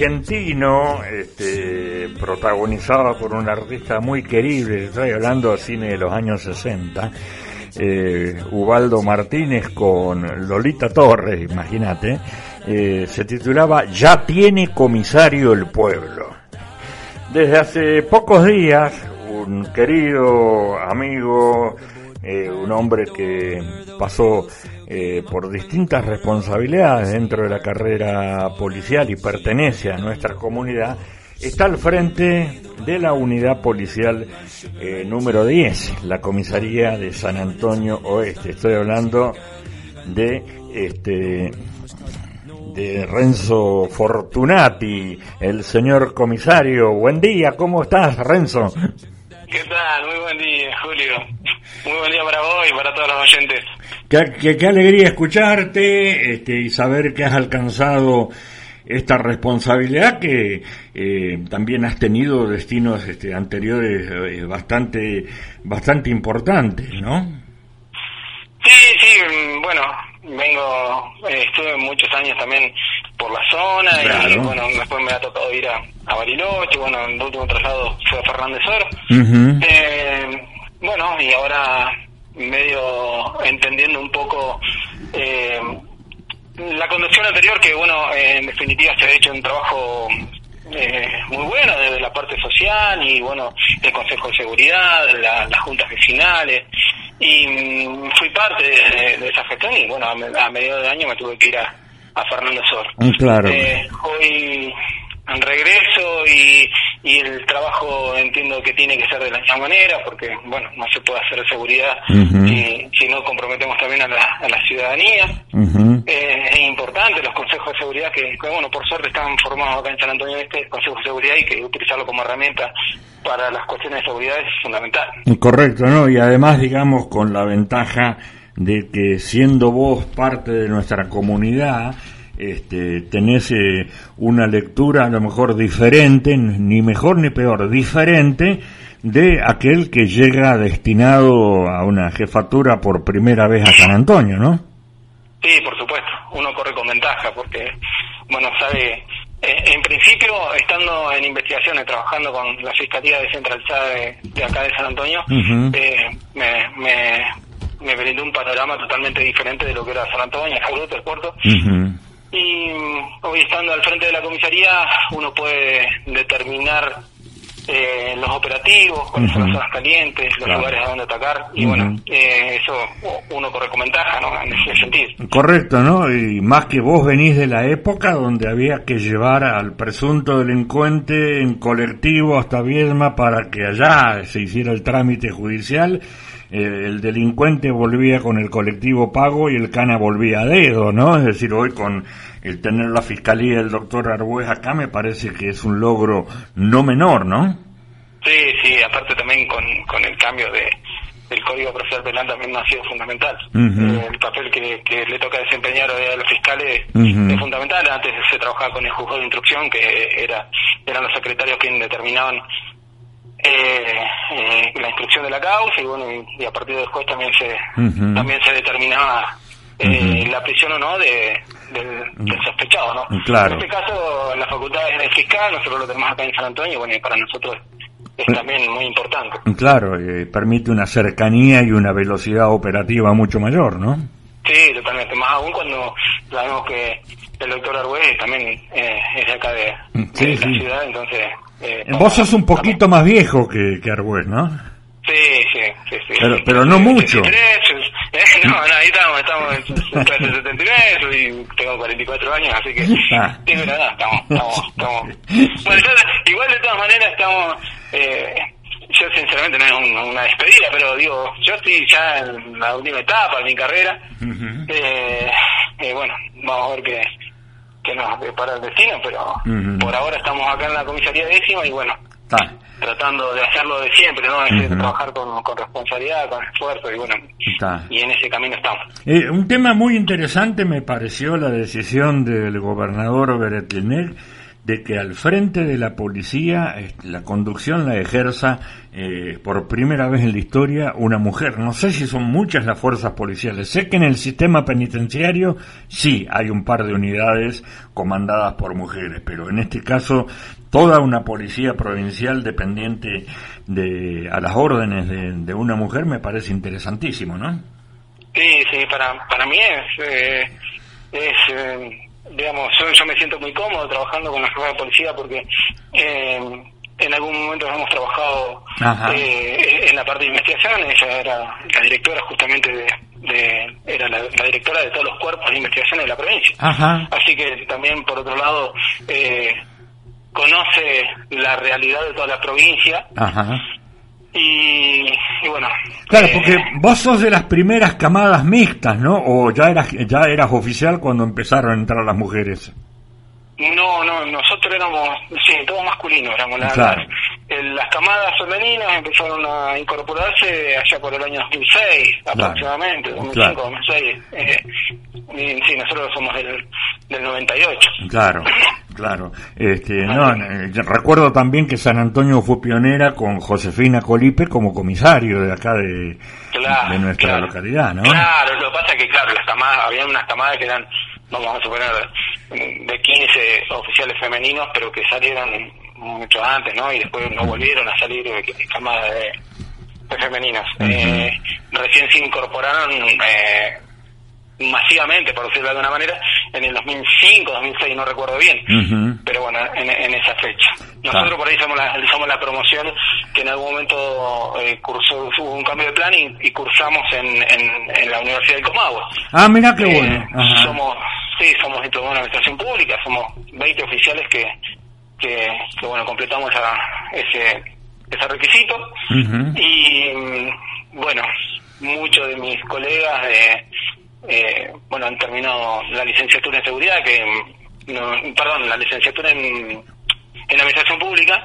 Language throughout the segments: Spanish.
Argentino, este, protagonizado por un artista muy querible, estoy hablando de cine de los años 60, eh, Ubaldo Martínez con Lolita Torres, imagínate, eh, se titulaba Ya tiene comisario el pueblo. Desde hace pocos días, un querido amigo, eh, un hombre que pasó eh, por distintas responsabilidades dentro de la carrera policial y pertenece a nuestra comunidad, está al frente de la unidad policial eh, número 10, la comisaría de San Antonio Oeste. Estoy hablando de este de Renzo Fortunati, el señor comisario. Buen día, ¿cómo estás, Renzo? ¿Qué tal? Muy buen día, Julio. Muy buen día para vos y para todos los oyentes. Qué, qué, alegría escucharte este, y saber que has alcanzado esta responsabilidad que eh, también has tenido destinos este, anteriores eh, bastante bastante importantes, ¿no? Sí, sí, mm, bueno, vengo, eh, estuve muchos años también por la zona y bueno, después me ha tocado ir a, a Bariloche, bueno, el último traslado fue a Fernández Oro. eh, bueno, y ahora medio entendiendo un poco eh, la conducción anterior que bueno, en definitiva se ha hecho un trabajo eh, muy bueno desde la parte social y bueno, el Consejo de Seguridad, las juntas vecinales y mm, fui parte de, esa gestión y bueno, a, mediados de año me tuve que ir a, a Fernando Sor. Mm, claro. Eh, hoy en regreso y, y el trabajo entiendo que tiene que ser de la misma manera porque bueno no se puede hacer seguridad si, si, no comprometemos también a la, a la ciudadanía. Eh, es importante los consejos de seguridad que, bueno por suerte están formados acá en San Antonio Este. Consejos de seguridad y que utilizarlo como herramienta para las cuestiones de seguridad es fundamental. Correcto no y además digamos con la ventaja de que siendo vos parte de nuestra comunidad este, tenés eh, una lectura a lo mejor diferente, ni mejor ni peor, diferente de aquel que llega destinado a una jefatura por primera vez a San Antonio, ¿no? Sí, por supuesto, uno corre con ventaja porque, bueno, sabe, eh, en principio, estando en investigaciones, trabajando con la Fiscalía Descentralizada de, de acá de San Antonio, eh, me, me, me, brindó un panorama totalmente diferente de lo que era San Antonio, el puerto. Y hoy estando al frente de la comisaría, uno puede determinar eh, los operativos, cuáles son las zonas calientes, los lugares a donde atacar, y bueno, eh, eso uno corre con ventaja, ¿no? En ese sentido. Correcto, ¿no? Y más que vos venís de la época donde había que llevar al presunto delincuente en colectivo hasta Viedma para que allá se hiciera el trámite judicial. Eh, el delincuente volvía con el colectivo pago y el cana volvía a dedo, ¿no? Es decir, hoy con el tener la fiscalía del doctor Arbuez acá me parece que es un logro no menor, ¿no? Sí, sí, aparte también con, con el cambio de, del Código Procesal Penal también ha sido fundamental. Eh, el papel que, que, le toca desempeñar a los fiscales es fundamental. Antes se trabajaba con el juzgado de instrucción, que era eran los secretarios quienes determinaban eh, eh, la instrucción de la causa y bueno y, a partir del juez también se también se determinaba eh, la prisión o no de, del, sospechado no claro. en este caso la facultad es del fiscal nosotros lo tenemos acá en San Antonio bueno y para nosotros es también muy importante. Claro eh, permite una cercanía y una velocidad operativa mucho mayor no sí totalmente. Más aún cuando sabemos que el doctor Arguez también eh, es de acá de, la ciudad entonces eh, Vos sos un poquito más viejo que, que Arbuez, ¿no? Sí, sí, sí. sí. Pero, pero no mucho. Eh, no, no, ahí estamos, estamos en clase 79 y tengo 44 años, así que ah. tengo edad, estamos, estamos, estamos. Bueno, yo, igual de todas maneras estamos, eh, yo sinceramente no es una despedida, pero digo, yo estoy ya en la última etapa de mi carrera, eh, eh, bueno, vamos a ver qué que nos depara el destino, pero por ahora estamos acá en la comisaría décima y bueno, tratando de hacerlo de siempre, ¿no? Es trabajar con, con, responsabilidad, con esfuerzo y bueno, y en ese camino estamos. Eh, un tema muy interesante me pareció la decisión del gobernador Beretlinek de que al frente de la policía la conducción la ejerza eh, por primera vez en la historia una mujer. No sé si son muchas las fuerzas policiales. Sé que en el sistema penitenciario sí hay un par de unidades comandadas por mujeres, pero en este caso toda una policía provincial dependiente de a las órdenes de, una mujer me parece interesantísimo, ¿no? Sí, sí, para, para mí es... Eh, es eh, digamos, yo, me siento muy cómodo trabajando con la jefa de policía porque eh, en algún momento hemos trabajado eh, en la parte de investigación, ella era la directora justamente de, era la, directora de todos los cuerpos de investigación de la provincia. Así que también, por otro lado, eh, conoce la realidad de toda la provincia. Y, bueno. Claro, eh, porque vos sos de las primeras camadas mixtas, ¿no? ¿O ya eras, ya eras oficial cuando empezaron a entrar las mujeres? No, no, nosotros éramos, sí, todos masculinos éramos. Las, las, camadas femeninas empezaron a incorporarse allá por el año 2006, aproximadamente, 2005, 2006. Eh, sí, nosotros somos del, del 98. Claro. Claro, este, no, eh, recuerdo también que San Antonio fue pionera con Josefina Colipe como comisario de acá de, de nuestra localidad, ¿no? Claro, lo que pasa es que, claro, las camadas, había unas camadas que eran, vamos a suponer, de 15 oficiales femeninos, pero que salieron mucho antes, ¿no? Y después no volvieron a salir de camadas de, femeninas. eh, recién se incorporaron eh, masivamente, por decirlo de alguna manera, en el 2005, 2006, no recuerdo bien, pero bueno, en, esa fecha. Nosotros por ahí hicimos la, la promoción que en algún momento eh, cursó, hubo un cambio de plan y, cursamos en, en, la Universidad del Comagua. Ah, mira qué bueno. Eh, somos, sí, somos diplomados en administración pública, somos 20 oficiales que, que, bueno, completamos ese, ese requisito y mm, bueno, muchos de mis colegas de eh, bueno, han terminado la licenciatura en seguridad, que, no, perdón, la licenciatura en, en administración pública,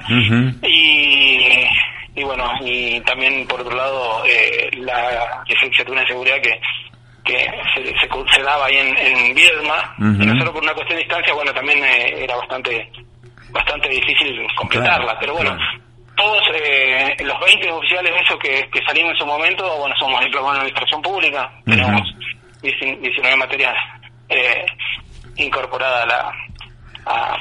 y, y bueno, y también por otro lado eh, la licenciatura en seguridad que que se, se, daba ahí en, en Viedma, y no solo por una cuestión de distancia, bueno, también eh, era bastante bastante difícil completarla, pero bueno, todos eh, los 20 oficiales eso que, que salimos en su momento, bueno, somos diplomados en administración pública, tenemos 19 materias eh, incorporadas a la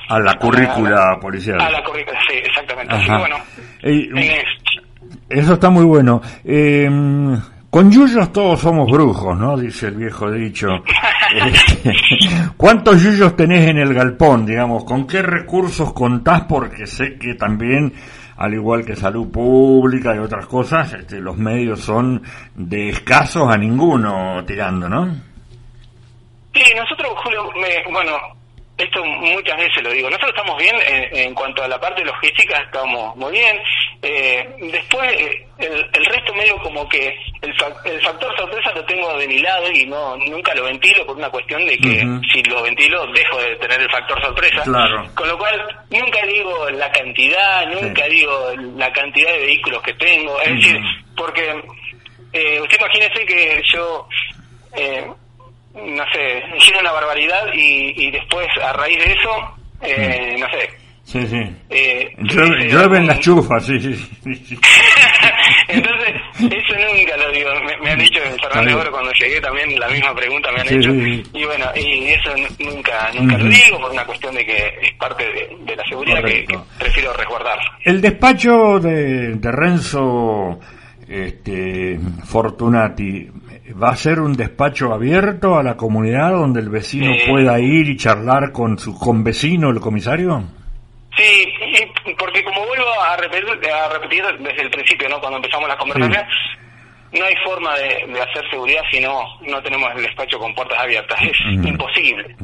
a, la currícula policial. A la currícula, sí, exactamente. Así bueno, eso está muy bueno. Eh, con yuyos todos somos brujos, ¿no? Dice el viejo dicho. Este, ¿Cuántos yuyos tenés en el galpón, digamos? ¿Con qué recursos contás? Porque sé que también al igual que salud pública y otras cosas, este, los medios son de escasos a ninguno tirando, ¿no? Sí, nosotros, Julio, bueno, esto muchas veces lo digo, nosotros estamos bien en, cuanto a la parte logística, estamos muy bien. Eh, después, eh, el, resto medio como que el, el, factor sorpresa lo tengo de mi lado y no nunca lo ventilo por una cuestión de que si lo ventilo dejo de tener el factor sorpresa. Con lo cual, nunca digo la cantidad, nunca digo la cantidad de vehículos que tengo. Es decir, porque eh, usted imagínese que yo... Eh, no sé, hicieron una barbaridad y, y después a raíz de eso, eh, no sé. Sí, sí. Eh, llueven las chufas, sí, sí. Entonces, eso nunca lo digo. Me, han dicho en Fernando Oro cuando llegué también la misma pregunta me han hecho. Y bueno, y eso nunca nunca lo digo por una cuestión de que es parte de, la seguridad que, prefiero resguardar. El despacho de, de Renzo este, Fortunati va a ser un despacho abierto a la comunidad donde el vecino pueda ir y charlar con su con vecino, el comisario? Sí, porque como vuelvo a repetir, a repetir desde el principio, ¿no? cuando empezamos la conversación, no hay forma de, hacer seguridad si no, no tenemos el despacho con puertas abiertas. Es imposible.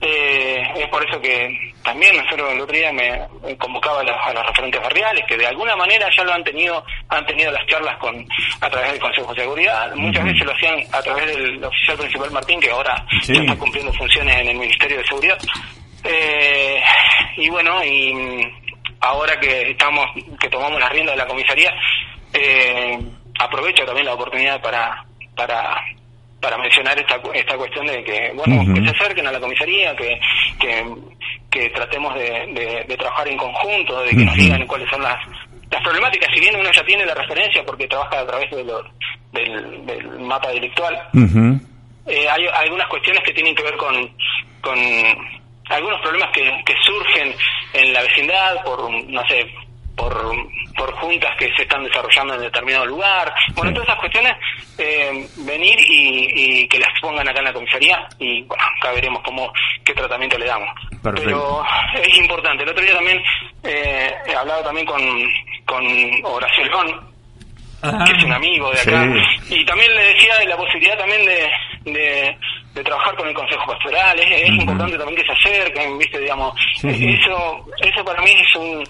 Eh, es por eso que también nosotros el otro día me convocaba a los, referentes barriales que de alguna manera ya lo han tenido han tenido las charlas con a través del Consejo de Seguridad. Muchas veces lo hacían a través del oficial principal Martín, que ahora está cumpliendo funciones en el Ministerio de Seguridad. Eh, y bueno, y ahora que estamos, que tomamos la rienda de la comisaría, eh, aprovecho también la oportunidad para, para, para mencionar esta, esta cuestión de que, bueno, que se acerquen a la comisaría, que, que, tratemos de, de, trabajar en conjunto, de que nos digan cuáles son las, las problemáticas, si bien uno ya tiene la referencia porque trabaja a través de del, del mapa delictual, eh, hay algunas cuestiones que tienen que ver con, con algunos problemas que, que surgen en la vecindad por, no sé, por, por juntas que se están desarrollando en determinado lugar. Bueno, todas esas cuestiones, eh, venir y, que las pongan acá en la comisaría y bueno, acá veremos cómo, qué tratamiento le damos. Pero es importante. El otro día también eh, he hablado también con, con Horacio León, que es un amigo de acá, y también le decía de la posibilidad también de, de, trabajar con el Consejo Pastoral, es, importante también que se acerquen, viste, digamos, eso eso para mí es un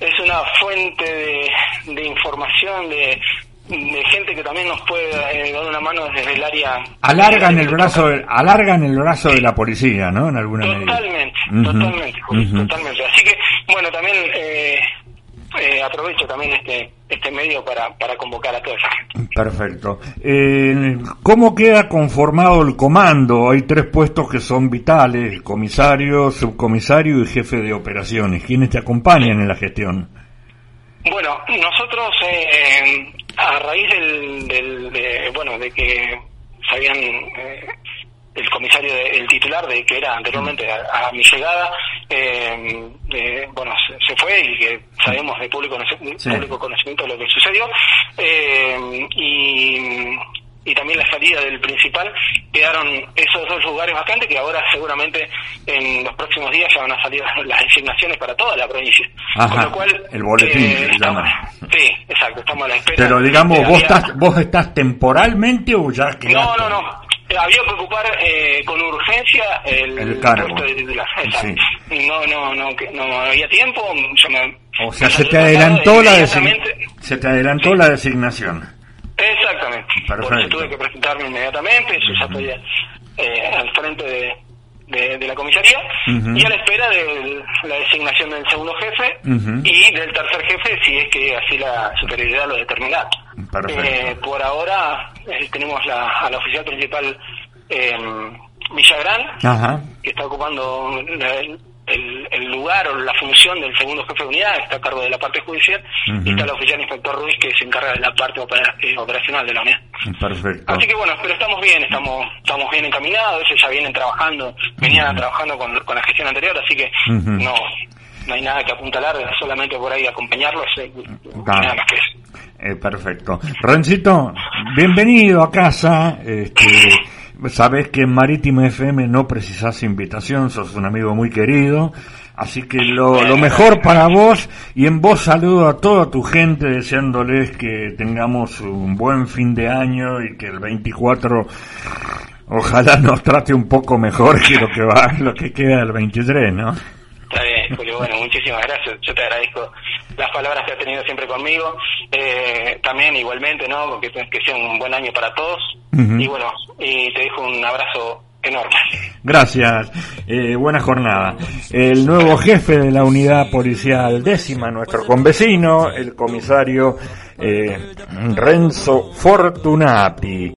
es una fuente de, de información, de, de gente que también nos puede eh, dar una mano desde el área alargan el brazo alargan el brazo de la policía no en alguna totalmente totalmente totalmente. Así que bueno también eh, eh, aprovecho también este este medio para, para convocar a toda esa gente. Perfecto. Eh, ¿Cómo queda conformado el comando? Hay tres puestos que son vitales, comisario, subcomisario y jefe de operaciones. ¿Quiénes te acompañan en la gestión? Bueno, nosotros eh, a raíz del, de, bueno, de que se habían eh, el comisario, el titular de que era anteriormente a, mi llegada, eh, bueno, se, fue y que sabemos de público, público conocimiento de lo que sucedió. Eh, y, y también la salida del principal, quedaron esos dos lugares vacantes que ahora seguramente en los próximos días ya van a salir las designaciones para toda la provincia. Con lo cual, el boletín. Eh, sí, exacto, estamos a la espera. Pero digamos, vos, estás, vos estás temporalmente o ya que No, no, no había que ocupar eh, con urgencia el, puesto de titular. No, no, no, no había tiempo. o sea, se te adelantó la se te adelantó la designación. Exactamente. Por eso tuve que presentarme inmediatamente. Yo ya estoy eh, al frente de, de, la comisaría y a la espera de la designación del segundo jefe y del tercer jefe si es que así la superioridad lo determina. Eh, por ahora eh, tenemos la, a la oficial principal en Villagrán, que está ocupando el, el, lugar o la función del segundo jefe de unidad, está a cargo de la parte judicial, y está el oficial inspector Ruiz que se encarga de la parte eh, operacional de la unidad. Perfecto. Así que bueno, pero estamos bien, estamos estamos bien encaminados, ellos ya vienen trabajando, venían trabajando con, con, la gestión anterior, así que no no hay nada que apuntalar, solamente por ahí acompañarlos, eh, nada más que eso. Eh, perfecto. Rencito, bienvenido a casa. Este, sabes que en Marítimo FM no precisas invitación, sos un amigo muy querido. Así que lo, lo, mejor para vos y en vos saludo a toda tu gente deseándoles que tengamos un buen fin de año y que el 24 ojalá nos trate un poco mejor que lo que va, lo que queda del 23, ¿no? Bien, Julio. Bueno, muchísimas gracias. Yo te agradezco las palabras que has tenido siempre conmigo. Eh, también, igualmente, ¿no? Que, que sea un buen año para todos. Y bueno, y te dejo un abrazo enorme. Gracias. Eh, buena jornada. El nuevo jefe de la unidad policial décima, nuestro convecino, el comisario eh, Renzo Fortunati.